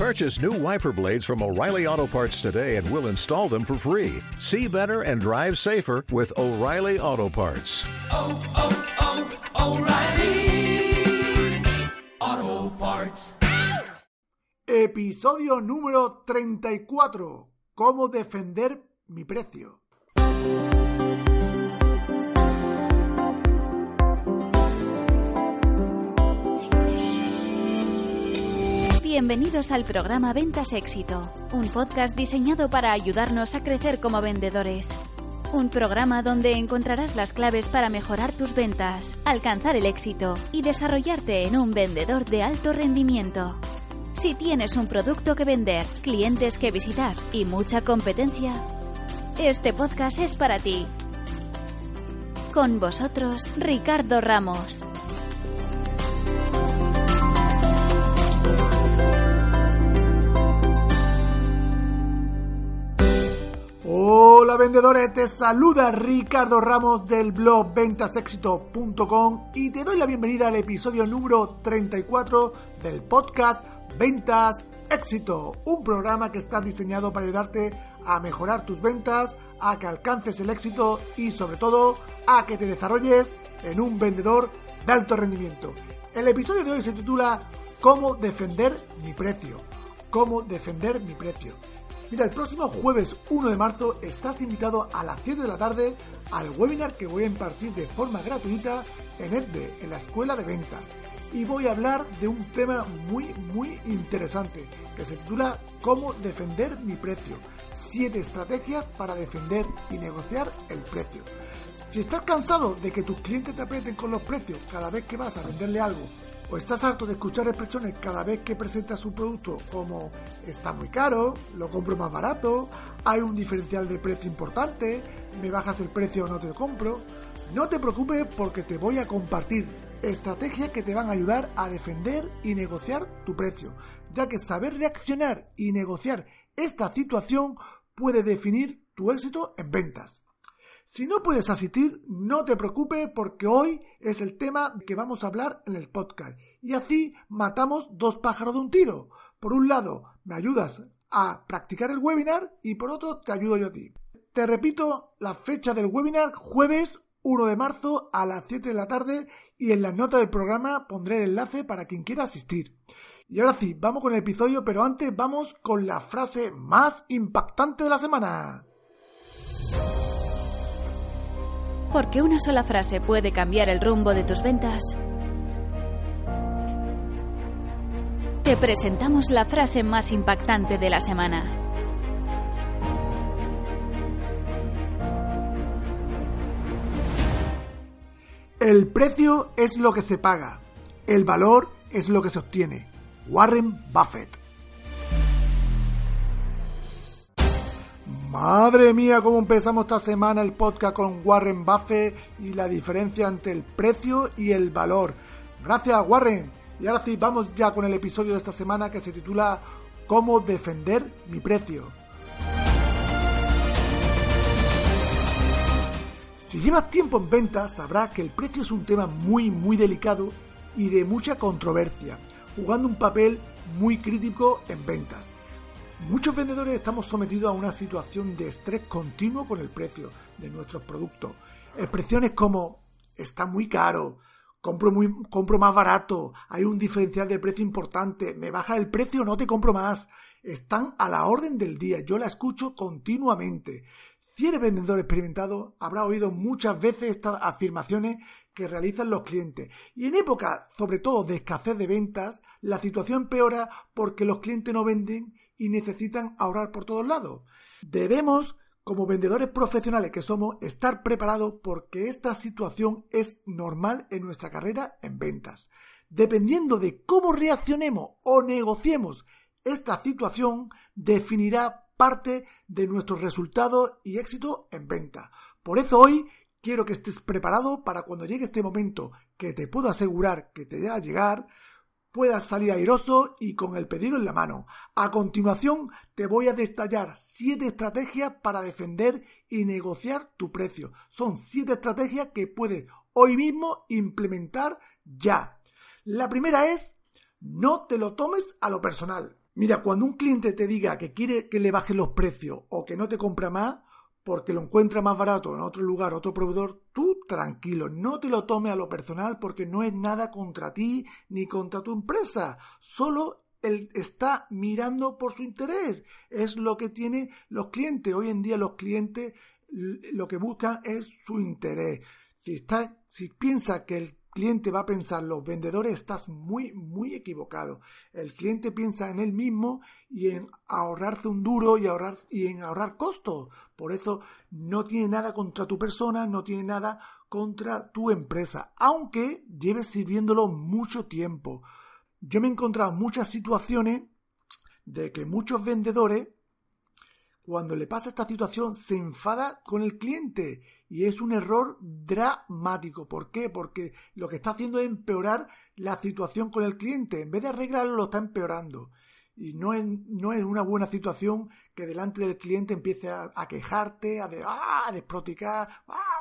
Purchase new wiper blades from O'Reilly Auto Parts today and we'll install them for free. See better and drive safer with O'Reilly Auto Parts. oh, oh, oh O'Reilly Auto Parts. Episodio número 34. ¿Cómo defender mi precio? Bienvenidos al programa Ventas Éxito, un podcast diseñado para ayudarnos a crecer como vendedores. Un programa donde encontrarás las claves para mejorar tus ventas, alcanzar el éxito y desarrollarte en un vendedor de alto rendimiento. Si tienes un producto que vender, clientes que visitar y mucha competencia, este podcast es para ti. Con vosotros, Ricardo Ramos. Hola vendedores, te saluda Ricardo Ramos del blog ventasexito.com y te doy la bienvenida al episodio número 34 del podcast Ventas Éxito, un programa que está diseñado para ayudarte a mejorar tus ventas, a que alcances el éxito y sobre todo a que te desarrolles en un vendedor de alto rendimiento. El episodio de hoy se titula ¿Cómo defender mi precio? ¿Cómo defender mi precio? Mira, el próximo jueves 1 de marzo estás invitado a las 7 de la tarde al webinar que voy a impartir de forma gratuita en EDVE, en la Escuela de Ventas. Y voy a hablar de un tema muy, muy interesante que se titula ¿Cómo defender mi precio? 7 estrategias para defender y negociar el precio. Si estás cansado de que tus clientes te aprieten con los precios cada vez que vas a venderle algo, o estás harto de escuchar expresiones cada vez que presentas un producto como está muy caro, lo compro más barato, hay un diferencial de precio importante, me bajas el precio o no te lo compro, no te preocupes porque te voy a compartir estrategias que te van a ayudar a defender y negociar tu precio, ya que saber reaccionar y negociar esta situación puede definir tu éxito en ventas. Si no puedes asistir, no te preocupes porque hoy es el tema que vamos a hablar en el podcast. Y así matamos dos pájaros de un tiro. Por un lado, me ayudas a practicar el webinar y por otro, te ayudo yo a ti. Te repito la fecha del webinar, jueves 1 de marzo a las 7 de la tarde y en las notas del programa pondré el enlace para quien quiera asistir. Y ahora sí, vamos con el episodio, pero antes vamos con la frase más impactante de la semana. Porque una sola frase puede cambiar el rumbo de tus ventas. Te presentamos la frase más impactante de la semana. El precio es lo que se paga, el valor es lo que se obtiene. Warren Buffett. Madre mía, cómo empezamos esta semana el podcast con Warren Buffett y la diferencia entre el precio y el valor. Gracias, Warren. Y ahora sí, vamos ya con el episodio de esta semana que se titula ¿Cómo defender mi precio? Si llevas tiempo en ventas, sabrás que el precio es un tema muy, muy delicado y de mucha controversia, jugando un papel muy crítico en ventas. Muchos vendedores estamos sometidos a una situación de estrés continuo con el precio de nuestros productos. Expresiones como está muy caro, compro, muy, compro más barato, hay un diferencial de precio importante, me baja el precio, no te compro más. Están a la orden del día, yo la escucho continuamente. Si eres vendedor experimentado, habrá oído muchas veces estas afirmaciones que realizan los clientes. Y en época, sobre todo de escasez de ventas, la situación empeora porque los clientes no venden y necesitan ahorrar por todos lados. Debemos, como vendedores profesionales que somos, estar preparados porque esta situación es normal en nuestra carrera en ventas. Dependiendo de cómo reaccionemos o negociemos esta situación, definirá parte de nuestros resultados y éxito en venta. Por eso hoy quiero que estés preparado para cuando llegue este momento que te puedo asegurar que te va a llegar, puedas salir airoso y con el pedido en la mano. A continuación te voy a detallar siete estrategias para defender y negociar tu precio. Son siete estrategias que puedes hoy mismo implementar ya. La primera es no te lo tomes a lo personal. Mira, cuando un cliente te diga que quiere que le bajen los precios o que no te compra más porque lo encuentra más barato en otro lugar, otro proveedor, tú tranquilo, no te lo tomes a lo personal porque no es nada contra ti ni contra tu empresa, solo él está mirando por su interés. Es lo que tienen los clientes. Hoy en día los clientes lo que buscan es su interés. Si, está, si piensa que el cliente va a pensar los vendedores, estás muy, muy equivocado. El cliente piensa en él mismo y en ahorrarse un duro y, ahorrar, y en ahorrar costos. Por eso no tiene nada contra tu persona, no tiene nada contra tu empresa, aunque lleves sirviéndolo mucho tiempo. Yo me he encontrado muchas situaciones de que muchos vendedores cuando le pasa esta situación se enfada con el cliente y es un error dramático. ¿Por qué? Porque lo que está haciendo es empeorar la situación con el cliente. En vez de arreglarlo, lo está empeorando. Y no es, no es una buena situación que delante del cliente empiece a, quejarte, a, de, ¡ah! a desproticar, ¡Ah,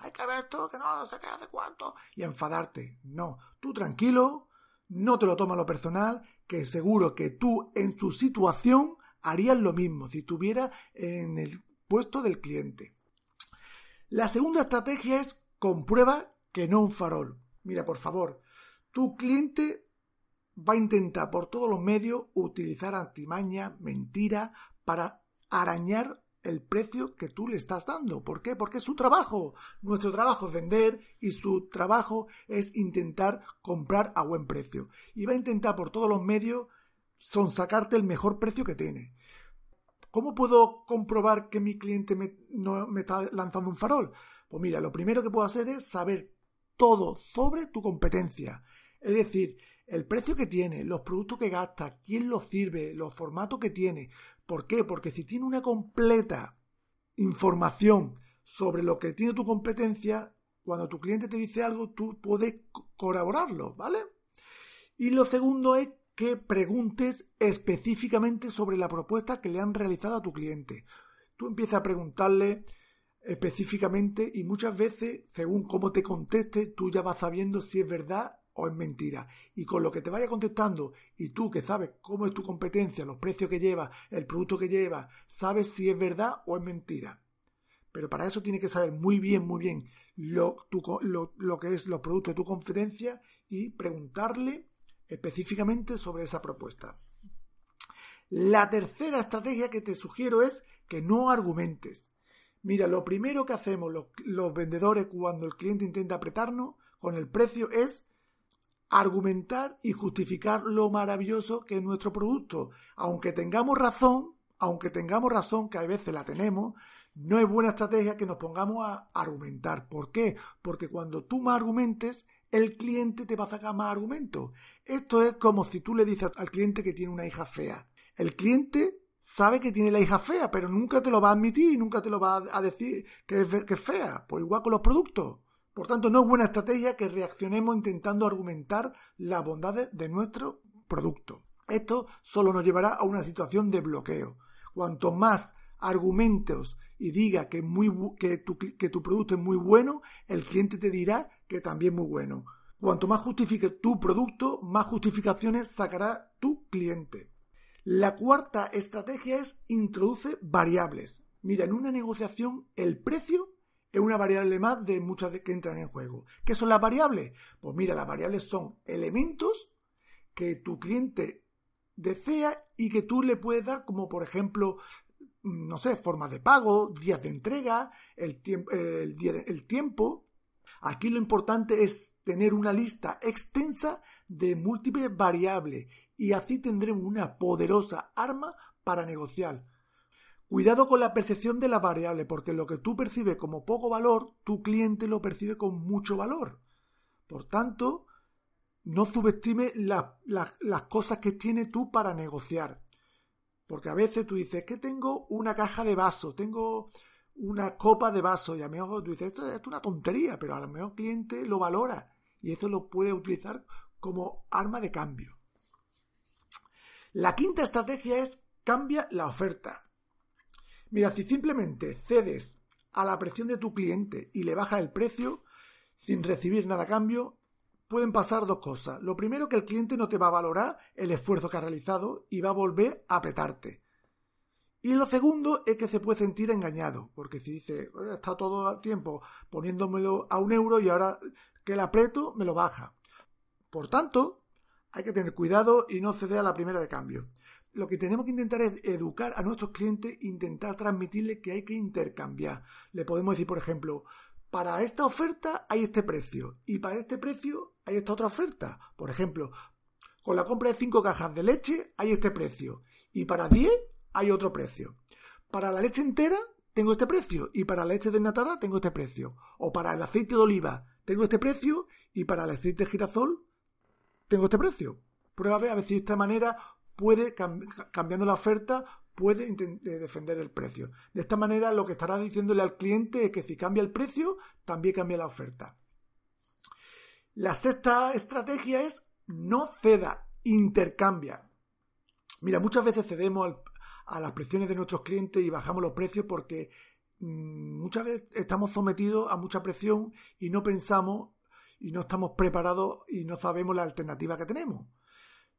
hay que ver esto, que no sé qué hace cuánto, y a enfadarte. No, tú tranquilo, no te lo tomas lo personal, que seguro que tú en su situación harías lo mismo si estuviera en el puesto del cliente. La segunda estrategia es comprueba que no un farol. Mira, por favor, tu cliente va a intentar por todos los medios utilizar artimaña, mentira, para arañar el precio que tú le estás dando. ¿Por qué? Porque es su trabajo. Nuestro trabajo es vender y su trabajo es intentar comprar a buen precio. Y va a intentar por todos los medios son sacarte el mejor precio que tiene. ¿Cómo puedo comprobar que mi cliente me, no, me está lanzando un farol? Pues mira, lo primero que puedo hacer es saber todo sobre tu competencia. Es decir, el precio que tiene, los productos que gasta, quién los sirve, los formatos que tiene. ¿Por qué? Porque si tiene una completa información sobre lo que tiene tu competencia, cuando tu cliente te dice algo, tú puedes colaborarlo, ¿vale? Y lo segundo es que preguntes específicamente sobre la propuesta que le han realizado a tu cliente. Tú empiezas a preguntarle específicamente y muchas veces, según cómo te conteste, tú ya vas sabiendo si es verdad o es mentira. Y con lo que te vaya contestando y tú que sabes cómo es tu competencia, los precios que lleva, el producto que lleva, sabes si es verdad o es mentira. Pero para eso tienes que saber muy bien, muy bien lo, lo, lo que es los productos de tu competencia y preguntarle específicamente sobre esa propuesta. La tercera estrategia que te sugiero es que no argumentes. Mira, lo primero que hacemos los, vendedores cuando el cliente intenta apretarnos con el precio es argumentar y justificar lo maravilloso que es nuestro producto. Aunque tengamos razón, aunque tengamos razón, que a veces la tenemos, no es buena estrategia que nos pongamos a argumentar. ¿Por qué? Porque cuando tú más argumentes, el cliente te va a sacar más argumentos. Esto es como si tú le dices al cliente que tiene una hija fea. El cliente sabe que tiene la hija fea, pero nunca te lo va a admitir y nunca te lo va a decir que es, que es fea. Pues igual con los productos. Por tanto, no es buena estrategia que reaccionemos intentando argumentar las bondades de nuestro producto. Esto solo nos llevará a una situación de bloqueo. Cuanto más argumentos y diga que, muy, que, tu, que tu producto es muy bueno, el cliente te dirá que también es muy bueno. Cuanto más justifique tu producto, más justificaciones sacará tu cliente. La cuarta estrategia es introduce variables. Mira, en una negociación el precio es una variable más de muchas que entran en juego. ¿Qué son las variables? Pues mira, las variables son elementos que tu cliente desea y que tú le puedes dar como por ejemplo no sé, formas de pago, días de entrega, el, el tiempo. Aquí lo importante es tener una lista extensa de múltiples variables y así tendremos una poderosa arma para negociar. Cuidado con la percepción de la variable, porque lo que tú percibes como poco valor, tu cliente lo percibe con mucho valor. Por tanto, no subestime las cosas que tienes tú para negociar. Porque a veces tú dices que tengo una caja de vaso, tengo una copa de vaso y a lo mejor tú dices, esto es una tontería, pero a lo mejor el cliente lo valora y eso lo puede utilizar como arma de cambio. La quinta estrategia es cambia la oferta. Mira, si simplemente cedes a la presión de tu cliente y le bajas el precio sin recibir nada a cambio, pueden pasar dos cosas. Lo primero, que el cliente no te va a valorar el esfuerzo que ha realizado y va a volver a apretarte. Y lo segundo es que se puede sentir engañado, porque si dice, "Oye, está todo el tiempo poniéndomelo a un euro y ahora que le aprieto me lo baja. Por tanto, hay que tener cuidado y no ceder a la primera de cambio. Lo que tenemos que intentar es educar a nuestros clientes, intentar transmitirles que hay que intercambiar. Le podemos decir, por ejemplo, para esta oferta hay este precio y para este precio hay esta otra oferta. Por ejemplo, con la compra de 5 cajas de leche hay este precio y para 10 hay otro precio. Para la leche entera tengo este precio y para la leche desnatada tengo este precio. O para el aceite de oliva tengo este precio y para el aceite de girasol tengo este precio. Prueba a ver, si de esta manera puede, cam- cambiando la oferta, puede defender el precio. De esta manera lo que estará diciéndole al cliente es que si cambia el precio, también cambia la oferta. La sexta estrategia es no ceda, intercambia. Mira, muchas veces cedemos a las presiones de nuestros clientes y bajamos los precios porque mm, muchas veces estamos sometidos a mucha presión y no pensamos y no estamos preparados y no sabemos la alternativa que tenemos.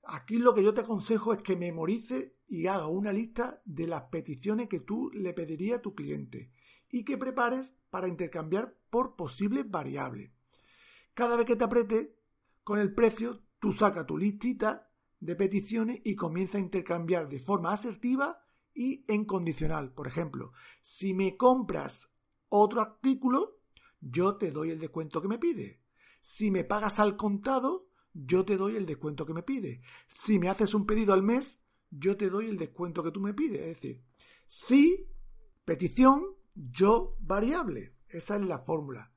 Aquí lo que yo te aconsejo es que memorice y haga una lista de las peticiones que tú le pedirías a tu cliente y que prepares para intercambiar por posibles variables. Cada vez que te apriete con el precio, tú saca tu listita de peticiones y comienza a intercambiar de forma asertiva y en condicional. Por ejemplo, si me compras otro artículo, yo te doy el descuento que me pide. Si me pagas al contado, yo te doy el descuento que me pide. Si me haces un pedido al mes, yo te doy el descuento que tú me pides. Es decir, si, petición, yo, variable. Esa es la fórmula.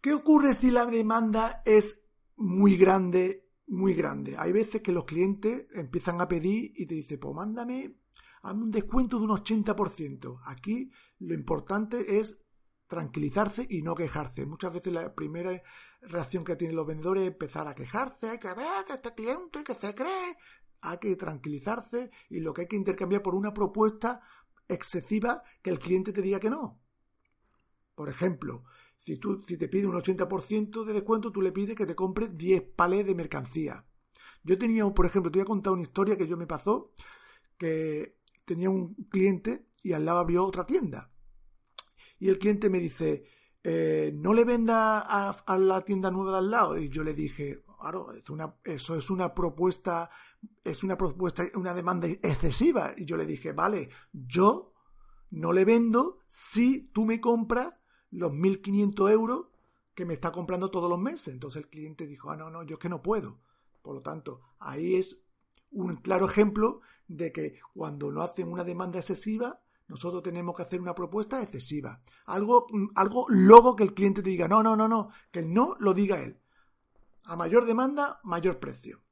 ¿Qué ocurre si la demanda es muy grande, muy grande? Hay veces que los clientes empiezan a pedir y te dicen, pues mándame hazme un descuento de un 80%. Aquí lo importante es tranquilizarse y no quejarse. Muchas veces la primera reacción que tienen los vendedores es empezar a quejarse, hay que ver que este cliente que se cree. Hay que tranquilizarse y lo que hay que intercambiar por una propuesta excesiva que el cliente te diga que no. Por ejemplo, si, tú, si te pide un 80% de descuento, tú le pides que te compre 10 palés de mercancía. Yo tenía, por ejemplo, te voy a contar una historia que yo me pasó, que tenía un cliente y al lado abrió otra tienda. Y el cliente me dice, eh, no le venda a, a, la tienda nueva de al lado. Y yo le dije, claro, es una, eso es una propuesta, es una propuesta, una demanda excesiva. Y yo le dije, vale, yo no le vendo si tú me compras los 1.500 euros que me está comprando todos los meses. Entonces el cliente dijo, ah, no, no, yo es que no puedo. Por lo tanto, ahí es un claro ejemplo de que cuando no hacen una demanda excesiva, nosotros tenemos que hacer una propuesta excesiva. Algo, algo luego que el cliente te diga, no, no, no, no, que el no lo diga él. A mayor demanda, mayor precio.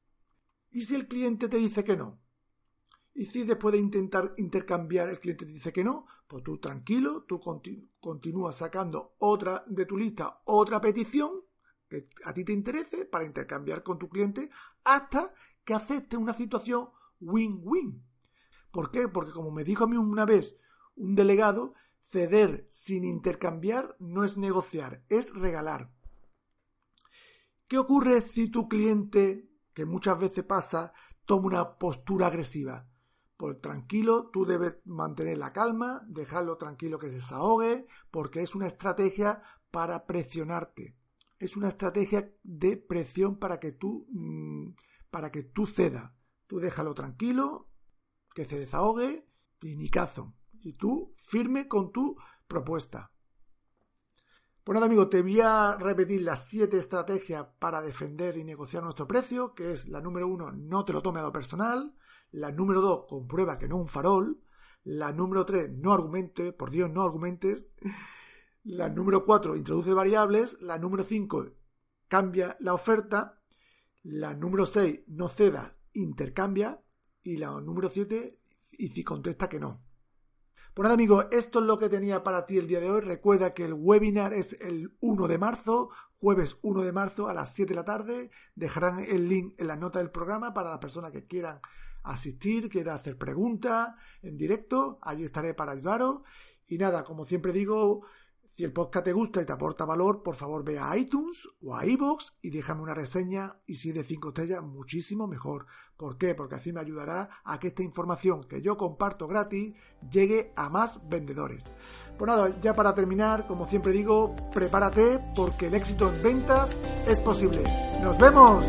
¿Y si el cliente te dice que no? Y si después de intentar intercambiar el cliente te dice que no, pues tú tranquilo, tú continu continúas sacando otra de tu lista, otra petición que a ti te interese para intercambiar con tu cliente hasta que acepte una situación win-win. ¿Por qué? Porque como me dijo a mí una vez un delegado, ceder sin intercambiar no es negociar, es regalar. ¿Qué ocurre si tu cliente, que muchas veces pasa, toma una postura agresiva? Pues tranquilo, tú debes mantener la calma, dejarlo tranquilo que se desahogue, porque es una estrategia para presionarte. Es una estrategia de presión para que tú, mmm, para que tú ceda. Tú déjalo tranquilo, que se desahogue y ni cazo. Y tú firme con tu propuesta. Pues nada, amigo, te voy a repetir las siete estrategias para defender y negociar nuestro precio, que es la número uno, no te lo tome a lo personal. La número dos, comprueba que no es un farol. La número tres, no argumente, por Dios, no argumentes. La número cuatro, introduce variables. La número cinco, cambia la oferta. La número seis, no ceda, intercambia. Y la número siete, y si contesta que no. Pues nada, amigos, esto es lo que tenía para ti el día de hoy. Recuerda que el webinar es el 1 de marzo, jueves 1 de marzo a las 7 de la tarde. Dejarán el link en la nota del programa para las personas que quieran asistir, quieran hacer preguntas en directo. Allí estaré para ayudaros. Y nada, como siempre digo, Si el podcast te gusta y te aporta valor, por favor ve a iTunes o a iVoox y déjame una reseña y si de 5 estrellas, muchísimo mejor. ¿Por qué? Porque así me ayudará a que esta información que yo comparto gratis llegue a más vendedores. Pues nada, ya para terminar, como siempre digo, prepárate porque el éxito en ventas es posible. ¡Nos vemos!